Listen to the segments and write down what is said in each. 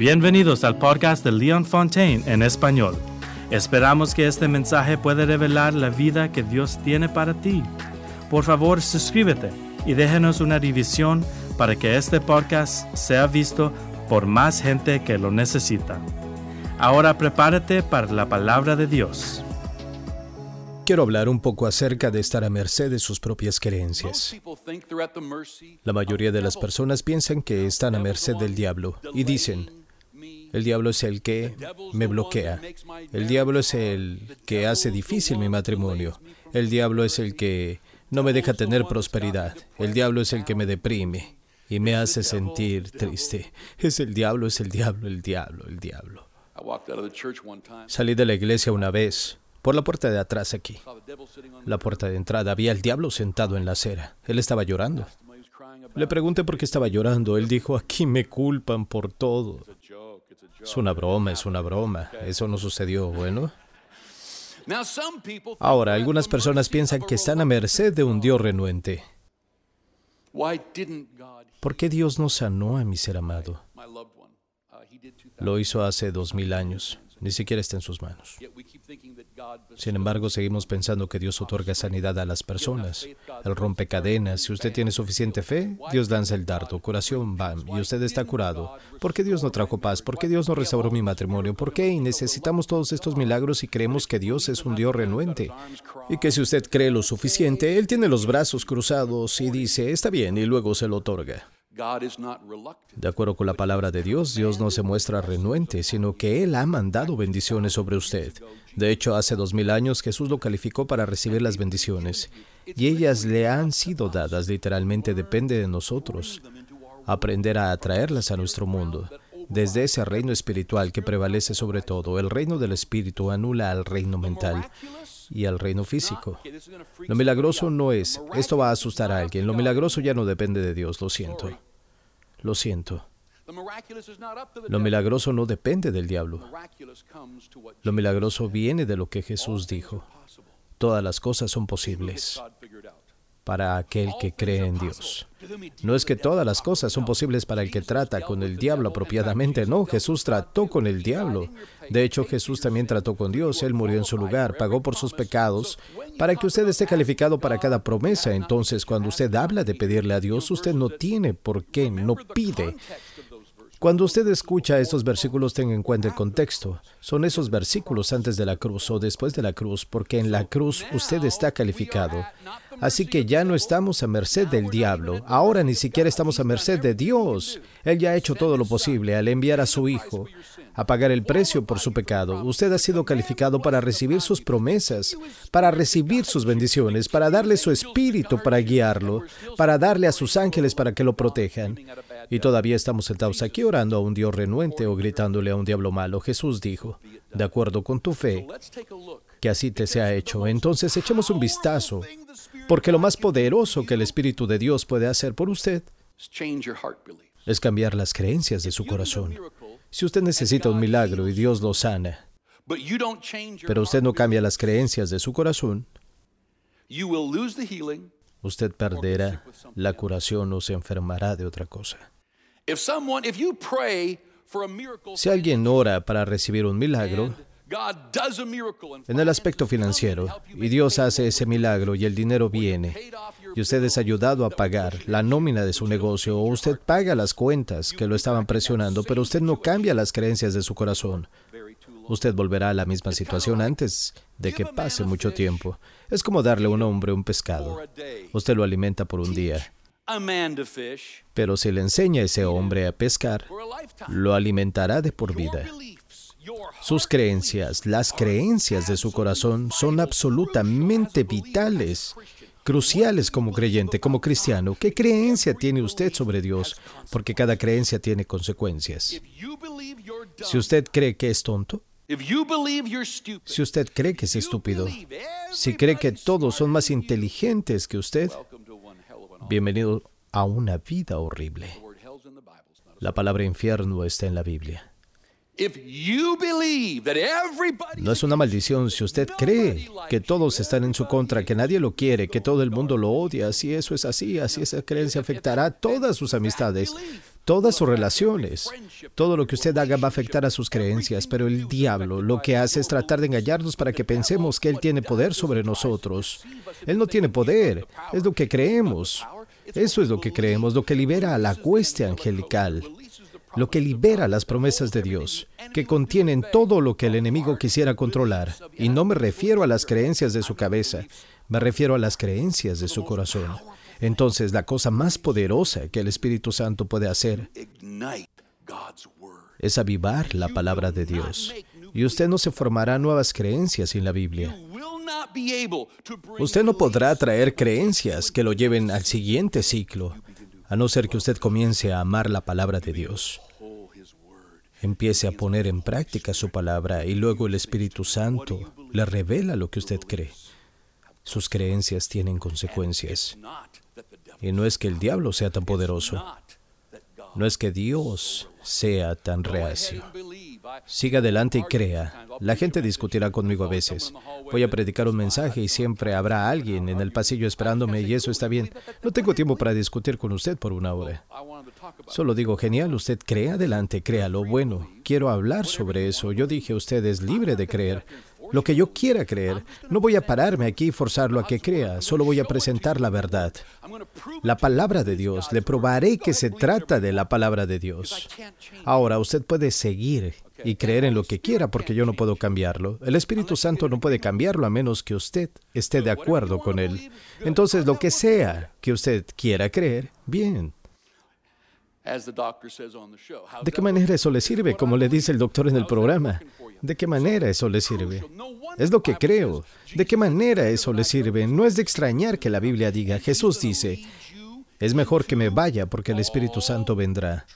Bienvenidos al podcast de Leon Fontaine en español. Esperamos que este mensaje pueda revelar la vida que Dios tiene para ti. Por favor, suscríbete y déjenos una división para que este podcast sea visto por más gente que lo necesita. Ahora prepárate para la palabra de Dios. Quiero hablar un poco acerca de estar a merced de sus propias creencias. La mayoría de las personas piensan que están a merced del diablo y dicen, el diablo es el que me bloquea. El diablo es el que hace difícil mi matrimonio. El diablo es el que no me deja tener prosperidad. El diablo es el que me deprime y me hace sentir triste. Es el diablo, es el diablo, el diablo, el diablo. Salí de la iglesia una vez, por la puerta de atrás aquí. La puerta de entrada había el diablo sentado en la acera. Él estaba llorando. Le pregunté por qué estaba llorando. Él dijo, aquí me culpan por todo. Es una broma, es una broma. Eso no sucedió, bueno. Ahora, algunas personas piensan que están a merced de un Dios renuente. ¿Por qué Dios no sanó a mi ser amado? Lo hizo hace dos mil años. Ni siquiera está en sus manos. Sin embargo, seguimos pensando que Dios otorga sanidad a las personas. Él rompe cadenas. Si usted tiene suficiente fe, Dios danza el dardo, curación, bam, y usted está curado. ¿Por qué Dios no trajo paz? ¿Por qué Dios no restauró mi matrimonio? ¿Por qué necesitamos todos estos milagros y creemos que Dios es un Dios renuente? Y que si usted cree lo suficiente, Él tiene los brazos cruzados y dice, está bien, y luego se lo otorga. De acuerdo con la palabra de Dios, Dios no se muestra renuente, sino que Él ha mandado bendiciones sobre usted. De hecho, hace dos mil años Jesús lo calificó para recibir las bendiciones, y ellas le han sido dadas, literalmente depende de nosotros, aprender a atraerlas a nuestro mundo. Desde ese reino espiritual que prevalece sobre todo, el reino del espíritu anula al reino mental y al reino físico. Lo milagroso no es, esto va a asustar a alguien, lo milagroso ya no depende de Dios, lo siento. Lo siento. Lo milagroso no depende del diablo. Lo milagroso viene de lo que Jesús dijo. Todas las cosas son posibles para aquel que cree en Dios. No es que todas las cosas son posibles para el que trata con el diablo apropiadamente, no, Jesús trató con el diablo. De hecho, Jesús también trató con Dios, Él murió en su lugar, pagó por sus pecados, para que usted esté calificado para cada promesa. Entonces, cuando usted habla de pedirle a Dios, usted no tiene por qué, no pide. Cuando usted escucha estos versículos, tenga en cuenta el contexto. Son esos versículos antes de la cruz o después de la cruz, porque en la cruz usted está calificado. Así que ya no estamos a merced del diablo, ahora ni siquiera estamos a merced de Dios. Él ya ha hecho todo lo posible al enviar a su Hijo a pagar el precio por su pecado. Usted ha sido calificado para recibir sus promesas, para recibir sus bendiciones, para darle su espíritu para guiarlo, para darle a sus ángeles para que lo protejan. Y todavía estamos sentados aquí orando a un Dios renuente o gritándole a un diablo malo. Jesús dijo, de acuerdo con tu fe, que así te sea hecho. Entonces echemos un vistazo, porque lo más poderoso que el Espíritu de Dios puede hacer por usted es cambiar las creencias de su corazón. Si usted necesita un milagro y Dios lo sana, pero usted no cambia las creencias de su corazón, usted perderá la curación o se enfermará de otra cosa. Si alguien ora para recibir un milagro, en el aspecto financiero, y Dios hace ese milagro y el dinero viene, y usted es ayudado a pagar la nómina de su negocio, o usted paga las cuentas que lo estaban presionando, pero usted no cambia las creencias de su corazón, usted volverá a la misma situación antes de que pase mucho tiempo. Es como darle a un hombre un pescado. Usted lo alimenta por un día. Pero si le enseña a ese hombre a pescar, lo alimentará de por vida. Sus creencias, las creencias de su corazón son absolutamente vitales, cruciales como creyente, como cristiano. ¿Qué creencia tiene usted sobre Dios? Porque cada creencia tiene consecuencias. Si usted cree que es tonto, si usted cree que es estúpido, si cree que todos son más inteligentes que usted, bienvenido a una vida horrible. La palabra infierno está en la Biblia. No es una maldición si usted cree que todos están en su contra, que nadie lo quiere, que todo el mundo lo odia. Si eso es así, así esa creencia afectará a todas sus amistades, todas sus relaciones. Todo lo que usted haga va a afectar a sus creencias, pero el diablo lo que hace es tratar de engañarnos para que pensemos que Él tiene poder sobre nosotros. Él no tiene poder, es lo que creemos. Eso es lo que creemos, lo que libera a la cueste angelical, lo que libera las promesas de Dios, que contienen todo lo que el enemigo quisiera controlar. Y no me refiero a las creencias de su cabeza, me refiero a las creencias de su corazón. Entonces, la cosa más poderosa que el Espíritu Santo puede hacer es avivar la palabra de Dios. Y usted no se formará nuevas creencias sin la Biblia. Usted no podrá traer creencias que lo lleven al siguiente ciclo, a no ser que usted comience a amar la palabra de Dios. Empiece a poner en práctica su palabra y luego el Espíritu Santo le revela lo que usted cree. Sus creencias tienen consecuencias. Y no es que el diablo sea tan poderoso. No es que Dios sea tan reacio. Siga adelante y crea. La gente discutirá conmigo a veces. Voy a predicar un mensaje y siempre habrá alguien en el pasillo esperándome y eso está bien. No tengo tiempo para discutir con usted por una hora. Solo digo, genial, usted cree adelante, crea lo bueno. Quiero hablar sobre eso. Yo dije, usted es libre de creer lo que yo quiera creer. No voy a pararme aquí y forzarlo a que crea, solo voy a presentar la verdad. La palabra de Dios, le probaré que se trata de la palabra de Dios. Ahora, usted puede seguir y creer en lo que quiera porque yo no puedo cambiarlo. El Espíritu Santo no puede cambiarlo a menos que usted esté de acuerdo con él. Entonces, lo que sea que usted quiera creer, bien. ¿De qué manera eso le sirve? Como le dice el doctor en el programa. ¿De qué manera eso le sirve? Es lo que creo. ¿De qué manera eso le sirve? No es de extrañar que la Biblia diga, Jesús dice, es mejor que me vaya porque el Espíritu Santo vendrá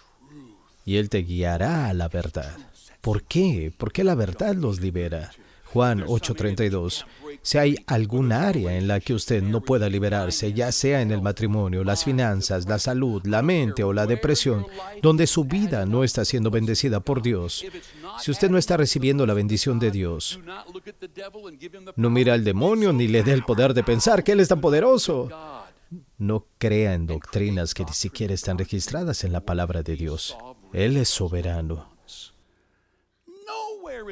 y Él te guiará a la verdad. ¿Por qué? Porque la verdad los libera. Juan 8:32. Si hay algún área en la que usted no pueda liberarse, ya sea en el matrimonio, las finanzas, la salud, la mente o la depresión, donde su vida no está siendo bendecida por Dios, si usted no está recibiendo la bendición de Dios, no mira al demonio ni le dé el poder de pensar que Él es tan poderoso. No crea en doctrinas que ni siquiera están registradas en la palabra de Dios. Él es soberano.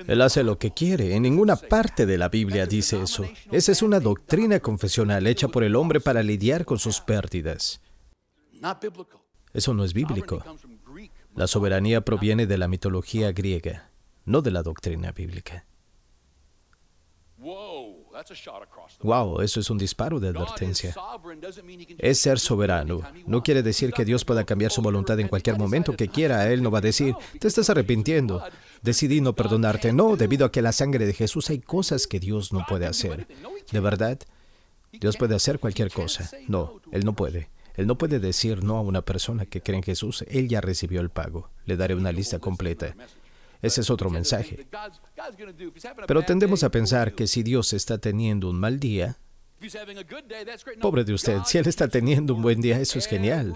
Él hace lo que quiere. En ninguna parte de la Biblia dice eso. Esa es una doctrina confesional hecha por el hombre para lidiar con sus pérdidas. Eso no es bíblico. La soberanía proviene de la mitología griega, no de la doctrina bíblica. Wow, eso es un disparo de advertencia. Es ser soberano. No quiere decir que Dios pueda cambiar su voluntad en cualquier momento que quiera. Él no va a decir, te estás arrepintiendo. Decidí no perdonarte. No, debido a que la sangre de Jesús hay cosas que Dios no puede hacer. ¿De verdad? Dios puede hacer cualquier cosa. No, Él no puede. Él no puede decir no a una persona que cree en Jesús. Él ya recibió el pago. Le daré una lista completa. Ese es otro mensaje. Pero tendemos a pensar que si Dios está teniendo un mal día, Pobre de usted, si Él está teniendo un buen día, eso es genial.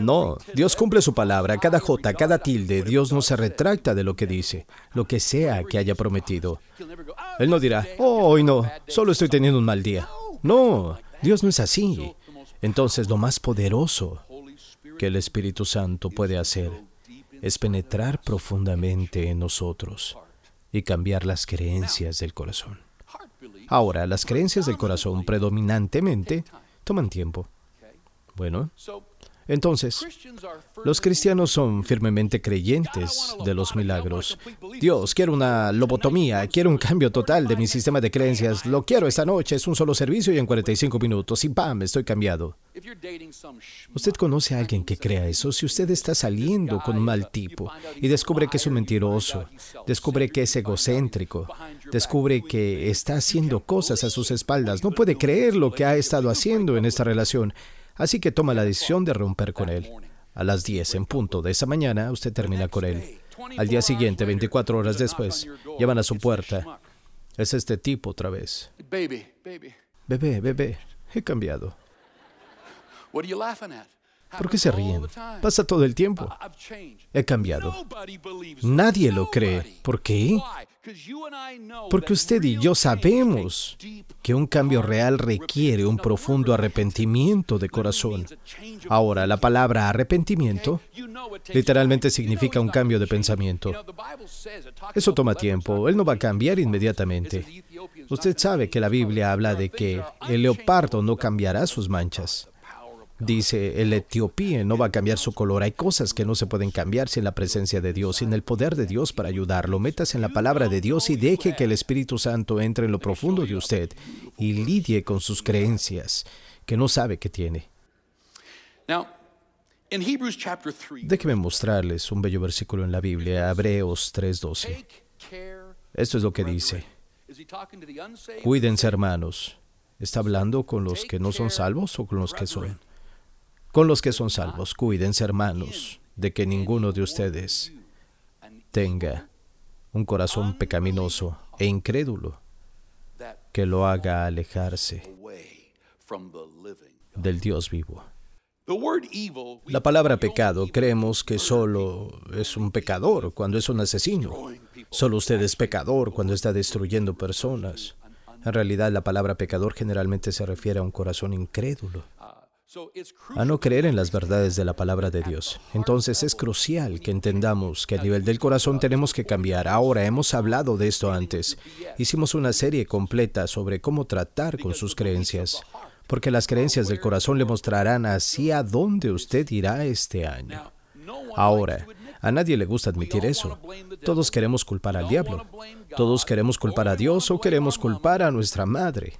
No, Dios cumple su palabra, cada jota, cada tilde, Dios no se retracta de lo que dice, lo que sea que haya prometido. Él no dirá, oh, hoy no, solo estoy teniendo un mal día. No, Dios no es así. Entonces lo más poderoso que el Espíritu Santo puede hacer es penetrar profundamente en nosotros y cambiar las creencias del corazón. Ahora, las creencias del corazón predominantemente toman tiempo. Bueno, entonces, los cristianos son firmemente creyentes de los milagros. Dios, quiero una lobotomía, quiero un cambio total de mi sistema de creencias, lo quiero esta noche, es un solo servicio y en 45 minutos y ¡pam! estoy cambiado. Usted conoce a alguien que crea eso. Si usted está saliendo con un mal tipo y descubre que es un mentiroso, descubre que es egocéntrico, descubre que está haciendo cosas a sus espaldas, no puede creer lo que ha estado haciendo en esta relación. Así que toma la decisión de romper con él. A las 10 en punto de esa mañana, usted termina con él. Al día siguiente, 24 horas después, llevan a su puerta. Es este tipo otra vez. Bebé, bebé, he cambiado. ¿Por qué se ríen? Pasa todo el tiempo. He cambiado. Nadie lo cree. ¿Por qué? Porque usted y yo sabemos que un cambio real requiere un profundo arrepentimiento de corazón. Ahora, la palabra arrepentimiento literalmente significa un cambio de pensamiento. Eso toma tiempo, él no va a cambiar inmediatamente. Usted sabe que la Biblia habla de que el leopardo no cambiará sus manchas. Dice, el etiopía no va a cambiar su color. Hay cosas que no se pueden cambiar sin la presencia de Dios, sin el poder de Dios para ayudarlo. Metas en la palabra de Dios y deje que el Espíritu Santo entre en lo profundo de usted y lidie con sus creencias que no sabe que tiene. Déjeme mostrarles un bello versículo en la Biblia, Hebreos 3:12. Esto es lo que dice. Cuídense hermanos. ¿Está hablando con los que no son salvos o con los que son? Con los que son salvos, cuídense hermanos de que ninguno de ustedes tenga un corazón pecaminoso e incrédulo que lo haga alejarse del Dios vivo. La palabra pecado creemos que solo es un pecador cuando es un asesino. Solo usted es pecador cuando está destruyendo personas. En realidad la palabra pecador generalmente se refiere a un corazón incrédulo a no creer en las verdades de la palabra de Dios. Entonces es crucial que entendamos que a nivel del corazón tenemos que cambiar. Ahora hemos hablado de esto antes. Hicimos una serie completa sobre cómo tratar con sus creencias, porque las creencias del corazón le mostrarán hacia dónde usted irá este año. Ahora, a nadie le gusta admitir eso. Todos queremos culpar al diablo. Todos queremos culpar a Dios o queremos culpar a nuestra madre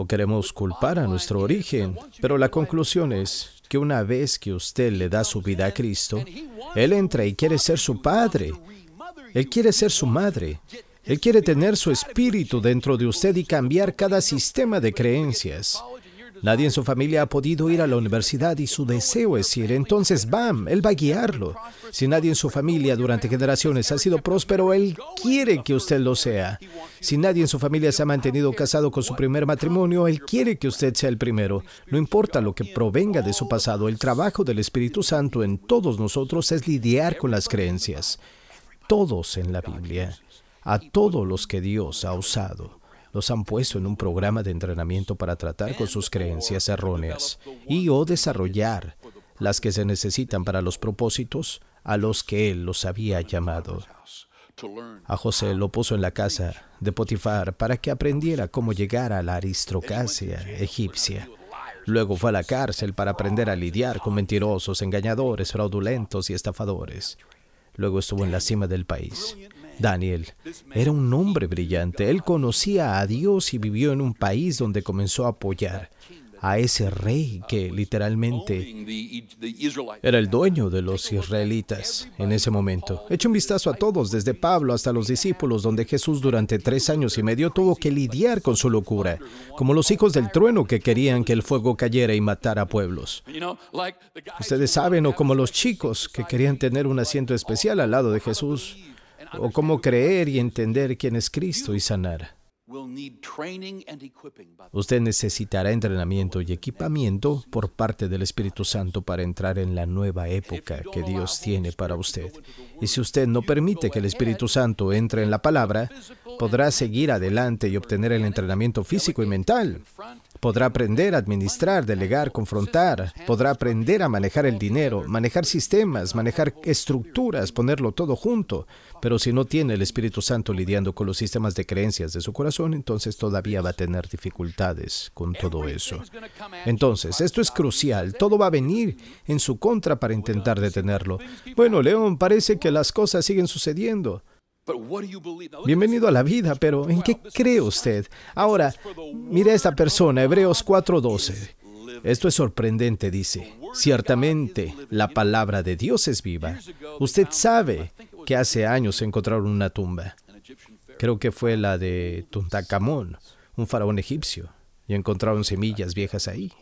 o queremos culpar a nuestro origen, pero la conclusión es que una vez que usted le da su vida a Cristo, Él entra y quiere ser su padre. Él quiere ser su madre. Él quiere tener su espíritu dentro de usted y cambiar cada sistema de creencias. Nadie en su familia ha podido ir a la universidad y su deseo es ir. Entonces, ¡bam! Él va a guiarlo. Si nadie en su familia durante generaciones ha sido próspero, Él quiere que usted lo sea. Si nadie en su familia se ha mantenido casado con su primer matrimonio, Él quiere que usted sea el primero. No importa lo que provenga de su pasado, el trabajo del Espíritu Santo en todos nosotros es lidiar con las creencias. Todos en la Biblia. A todos los que Dios ha usado los han puesto en un programa de entrenamiento para tratar con sus creencias erróneas y o desarrollar las que se necesitan para los propósitos a los que Él los había llamado. A José lo puso en la casa de Potifar para que aprendiera cómo llegar a la aristocracia egipcia. Luego fue a la cárcel para aprender a lidiar con mentirosos, engañadores, fraudulentos y estafadores. Luego estuvo en la cima del país. Daniel era un hombre brillante. Él conocía a Dios y vivió en un país donde comenzó a apoyar a ese rey que literalmente era el dueño de los israelitas en ese momento. Eche un vistazo a todos, desde Pablo hasta los discípulos, donde Jesús durante tres años y medio tuvo que lidiar con su locura, como los hijos del trueno que querían que el fuego cayera y matara pueblos. Ustedes saben, o como los chicos que querían tener un asiento especial al lado de Jesús o cómo creer y entender quién es Cristo y sanar. Usted necesitará entrenamiento y equipamiento por parte del Espíritu Santo para entrar en la nueva época que Dios tiene para usted. Y si usted no permite que el Espíritu Santo entre en la palabra, podrá seguir adelante y obtener el entrenamiento físico y mental. Podrá aprender a administrar, delegar, confrontar. Podrá aprender a manejar el dinero, manejar sistemas, manejar estructuras, ponerlo todo junto. Pero si no tiene el Espíritu Santo lidiando con los sistemas de creencias de su corazón, entonces todavía va a tener dificultades con todo eso. Entonces, esto es crucial. Todo va a venir en su contra para intentar detenerlo. Bueno, León, parece que las cosas siguen sucediendo. Bienvenido a la vida, pero ¿en qué cree usted? Ahora, mire a esta persona, Hebreos 4:12. Esto es sorprendente, dice. Ciertamente, la palabra de Dios es viva. Usted sabe que hace años encontraron una tumba. Creo que fue la de Tuntacamón, un faraón egipcio, y encontraron semillas viejas ahí.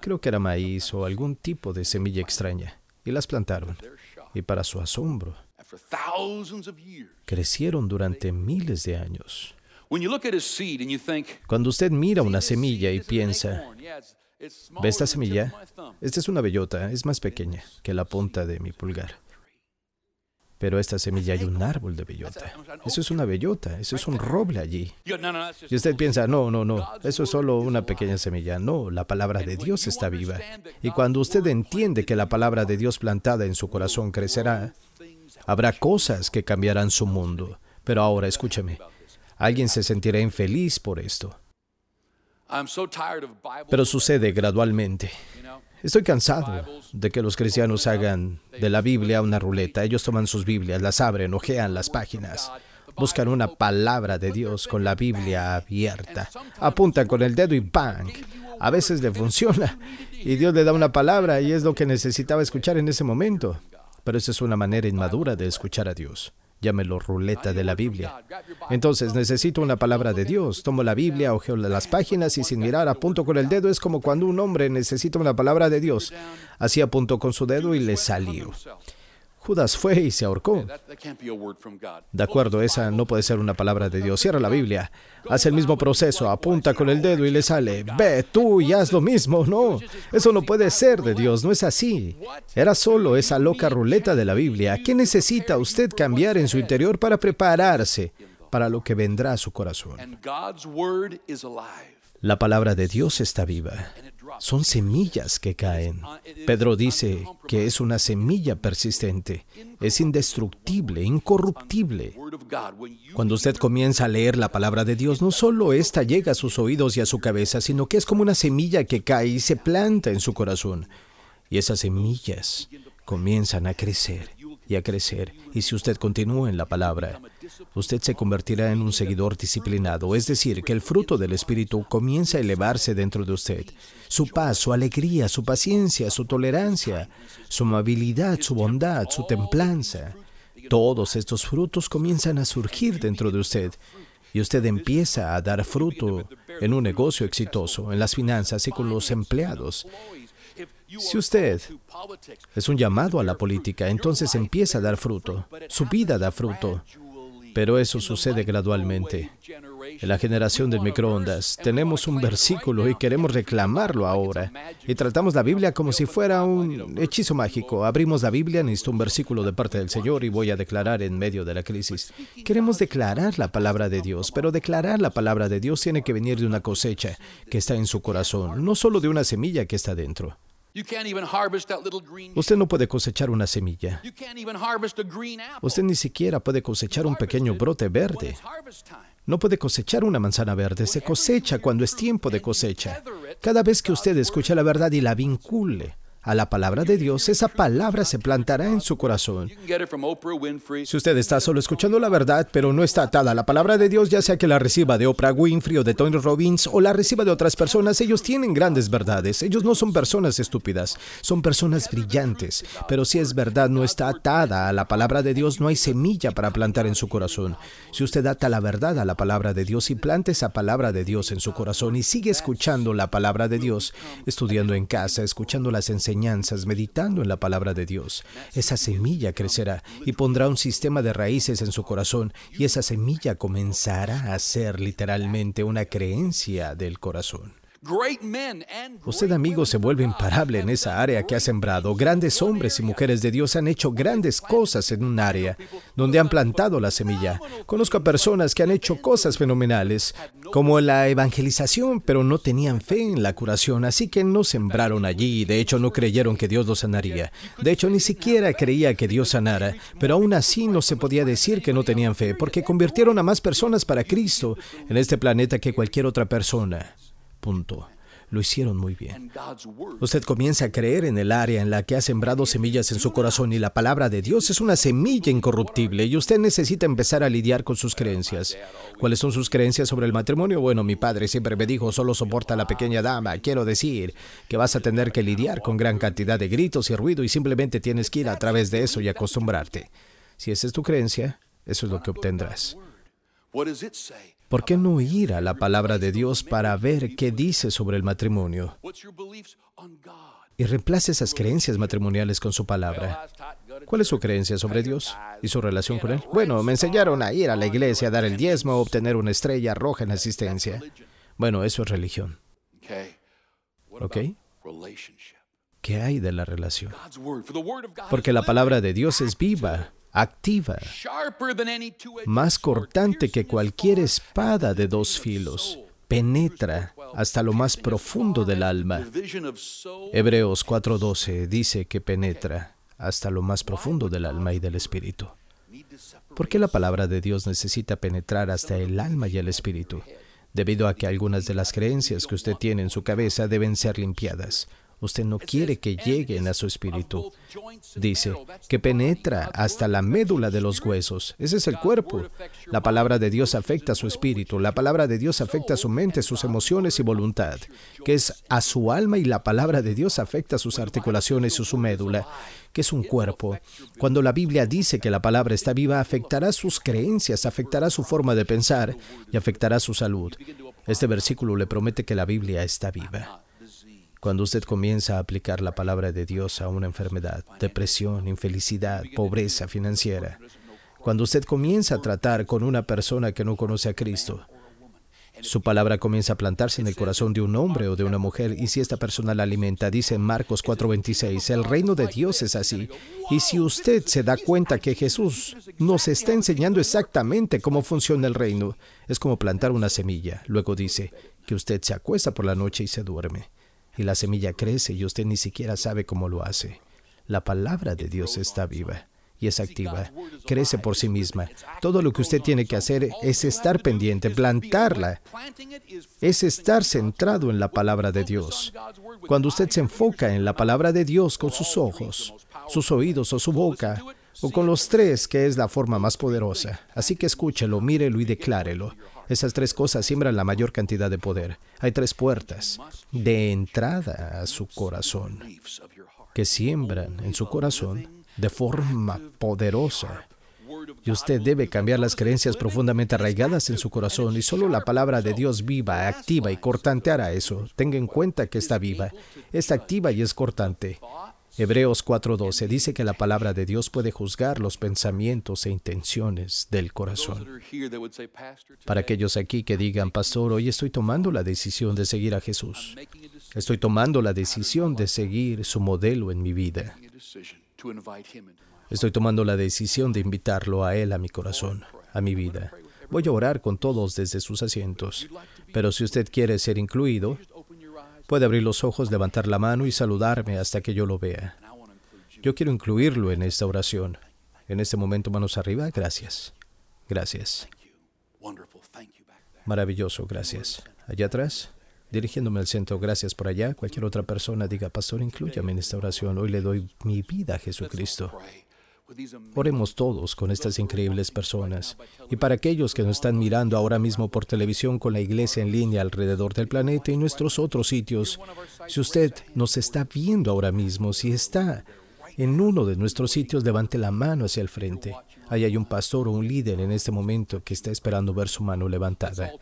Creo que era maíz o algún tipo de semilla extraña, y las plantaron. Y para su asombro, crecieron durante miles de años. Cuando usted mira una semilla y piensa, ¿ve esta semilla? Esta es una bellota, es más pequeña que la punta de mi pulgar. Pero esta semilla hay un árbol de bellota. Eso es una bellota, eso es un roble allí. Y usted piensa, no, no, no, eso es solo una pequeña semilla. No, la palabra de Dios está viva. Y cuando usted entiende que la palabra de Dios plantada en su corazón crecerá, habrá cosas que cambiarán su mundo. Pero ahora escúcheme, alguien se sentirá infeliz por esto. Pero sucede gradualmente. Estoy cansado de que los cristianos hagan de la Biblia una ruleta. Ellos toman sus Biblias, las abren, ojean las páginas, buscan una palabra de Dios con la Biblia abierta, apuntan con el dedo y ¡bang! A veces le funciona y Dios le da una palabra y es lo que necesitaba escuchar en ese momento. Pero esa es una manera inmadura de escuchar a Dios llámelo ruleta de la Biblia. Entonces necesito una palabra de Dios. Tomo la Biblia, ojeo las páginas y sin mirar apunto con el dedo. Es como cuando un hombre necesita una palabra de Dios. Así apuntó con su dedo y le salió. Judas fue y se ahorcó. De acuerdo, esa no puede ser una palabra de Dios. Cierra la Biblia. Hace el mismo proceso. Apunta con el dedo y le sale. Ve tú y haz lo mismo. No, eso no puede ser de Dios. No es así. Era solo esa loca ruleta de la Biblia. ¿Qué necesita usted cambiar en su interior para prepararse para lo que vendrá a su corazón? La palabra de Dios está viva son semillas que caen. Pedro dice que es una semilla persistente, es indestructible, incorruptible. Cuando usted comienza a leer la palabra de Dios, no solo esta llega a sus oídos y a su cabeza, sino que es como una semilla que cae y se planta en su corazón. Y esas semillas comienzan a crecer y a crecer. Y si usted continúa en la palabra, usted se convertirá en un seguidor disciplinado, es decir, que el fruto del Espíritu comienza a elevarse dentro de usted. Su paz, su alegría, su paciencia, su tolerancia, su amabilidad, su bondad, su templanza. Todos estos frutos comienzan a surgir dentro de usted y usted empieza a dar fruto en un negocio exitoso, en las finanzas y con los empleados. Si usted es un llamado a la política, entonces empieza a dar fruto. Su vida da fruto. Pero eso sucede gradualmente. En la generación del microondas tenemos un versículo y queremos reclamarlo ahora. Y tratamos la Biblia como si fuera un hechizo mágico. Abrimos la Biblia, necesito un versículo de parte del Señor y voy a declarar en medio de la crisis. Queremos declarar la palabra de Dios, pero declarar la palabra de Dios tiene que venir de una cosecha que está en su corazón, no solo de una semilla que está dentro. Usted no puede cosechar una semilla. Usted ni siquiera puede cosechar un pequeño brote verde. No puede cosechar una manzana verde. Se cosecha cuando es tiempo de cosecha. Cada vez que usted escucha la verdad y la vincule a la palabra de Dios, esa palabra se plantará en su corazón. Si usted está solo escuchando la verdad, pero no está atada a la palabra de Dios, ya sea que la reciba de Oprah Winfrey o de Tony Robbins o la reciba de otras personas, ellos tienen grandes verdades. Ellos no son personas estúpidas, son personas brillantes. Pero si es verdad no está atada a la palabra de Dios, no hay semilla para plantar en su corazón. Si usted ata la verdad a la palabra de Dios y planta esa palabra de Dios en su corazón y sigue escuchando la palabra de Dios, estudiando en casa, escuchando las enseñanzas, meditando en la palabra de Dios. Esa semilla crecerá y pondrá un sistema de raíces en su corazón y esa semilla comenzará a ser literalmente una creencia del corazón. Usted, amigo, se vuelve imparable en esa área que ha sembrado. Grandes hombres y mujeres de Dios han hecho grandes cosas en un área donde han plantado la semilla. Conozco a personas que han hecho cosas fenomenales, como la evangelización, pero no tenían fe en la curación, así que no sembraron allí y de hecho no creyeron que Dios los sanaría. De hecho, ni siquiera creía que Dios sanara, pero aún así no se podía decir que no tenían fe, porque convirtieron a más personas para Cristo en este planeta que cualquier otra persona. Punto. Lo hicieron muy bien. Usted comienza a creer en el área en la que ha sembrado semillas en su corazón y la palabra de Dios es una semilla incorruptible y usted necesita empezar a lidiar con sus creencias. ¿Cuáles son sus creencias sobre el matrimonio? Bueno, mi padre siempre me dijo, solo soporta a la pequeña dama. Quiero decir que vas a tener que lidiar con gran cantidad de gritos y ruido y simplemente tienes que ir a través de eso y acostumbrarte. Si esa es tu creencia, eso es lo que obtendrás. ¿Por qué no ir a la palabra de Dios para ver qué dice sobre el matrimonio? Y reemplace esas creencias matrimoniales con su palabra. ¿Cuál es su creencia sobre Dios y su relación con Él? Bueno, me enseñaron a ir a la iglesia, a dar el diezmo, a obtener una estrella roja en asistencia. Bueno, eso es religión. ¿Ok? ¿Qué hay de la relación? Porque la palabra de Dios es viva activa, más cortante que cualquier espada de dos filos, penetra hasta lo más profundo del alma. Hebreos 4:12 dice que penetra hasta lo más profundo del alma y del espíritu. ¿Por qué la palabra de Dios necesita penetrar hasta el alma y el espíritu? Debido a que algunas de las creencias que usted tiene en su cabeza deben ser limpiadas. Usted no quiere que lleguen a su espíritu. Dice que penetra hasta la médula de los huesos. Ese es el cuerpo. La palabra de Dios afecta a su espíritu. La palabra de Dios afecta a su mente, sus emociones y voluntad, que es a su alma y la palabra de Dios afecta a sus articulaciones y su médula, que es un cuerpo. Cuando la Biblia dice que la palabra está viva, afectará sus creencias, afectará su forma de pensar y afectará su salud. Este versículo le promete que la Biblia está viva. Cuando usted comienza a aplicar la palabra de Dios a una enfermedad, depresión, infelicidad, pobreza financiera, cuando usted comienza a tratar con una persona que no conoce a Cristo, su palabra comienza a plantarse en el corazón de un hombre o de una mujer y si esta persona la alimenta, dice en Marcos 4:26, el reino de Dios es así. Y si usted se da cuenta que Jesús nos está enseñando exactamente cómo funciona el reino, es como plantar una semilla. Luego dice que usted se acuesta por la noche y se duerme y la semilla crece y usted ni siquiera sabe cómo lo hace. La palabra de Dios está viva y es activa, crece por sí misma. Todo lo que usted tiene que hacer es estar pendiente, plantarla, es estar centrado en la palabra de Dios. Cuando usted se enfoca en la palabra de Dios con sus ojos, sus oídos o su boca, o con los tres, que es la forma más poderosa. Así que escúchelo, mírelo y declárelo. Esas tres cosas siembran la mayor cantidad de poder. Hay tres puertas de entrada a su corazón que siembran en su corazón de forma poderosa. Y usted debe cambiar las creencias profundamente arraigadas en su corazón y solo la palabra de Dios viva, activa y cortante hará eso. Tenga en cuenta que está viva, es activa y es cortante. Hebreos 4:12 dice que la palabra de Dios puede juzgar los pensamientos e intenciones del corazón. Para aquellos aquí que digan, pastor, hoy estoy tomando la decisión de seguir a Jesús. Estoy tomando la decisión de seguir su modelo en mi vida. Estoy tomando la decisión de invitarlo a Él a mi corazón, a mi vida. Voy a orar con todos desde sus asientos, pero si usted quiere ser incluido, Puede abrir los ojos, levantar la mano y saludarme hasta que yo lo vea. Yo quiero incluirlo en esta oración. En este momento, manos arriba, gracias. Gracias. Maravilloso, gracias. Allá atrás, dirigiéndome al centro, gracias por allá. Cualquier otra persona diga, pastor, incluyame en esta oración. Hoy le doy mi vida a Jesucristo. Oremos todos con estas increíbles personas. Y para aquellos que nos están mirando ahora mismo por televisión con la iglesia en línea alrededor del planeta y nuestros otros sitios, si usted nos está viendo ahora mismo, si está en uno de nuestros sitios, levante la mano hacia el frente. Ahí hay un pastor o un líder en este momento que está esperando ver su mano levantada.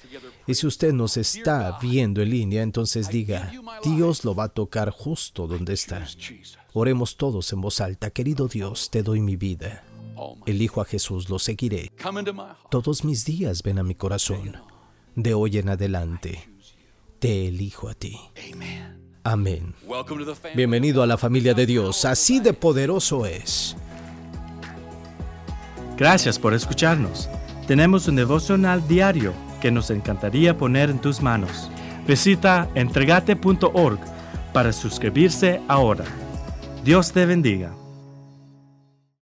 Y si usted nos está viendo en línea, entonces diga, Dios lo va a tocar justo donde está. Oremos todos en voz alta, querido Dios, te doy mi vida. Elijo a Jesús, lo seguiré. Todos mis días ven a mi corazón. De hoy en adelante, te elijo a ti. Amén. Bienvenido a la familia de Dios. Así de poderoso es. Gracias por escucharnos. Tenemos un devocional diario que nos encantaría poner en tus manos. Visita entregate.org para suscribirse ahora. Dios te bendiga.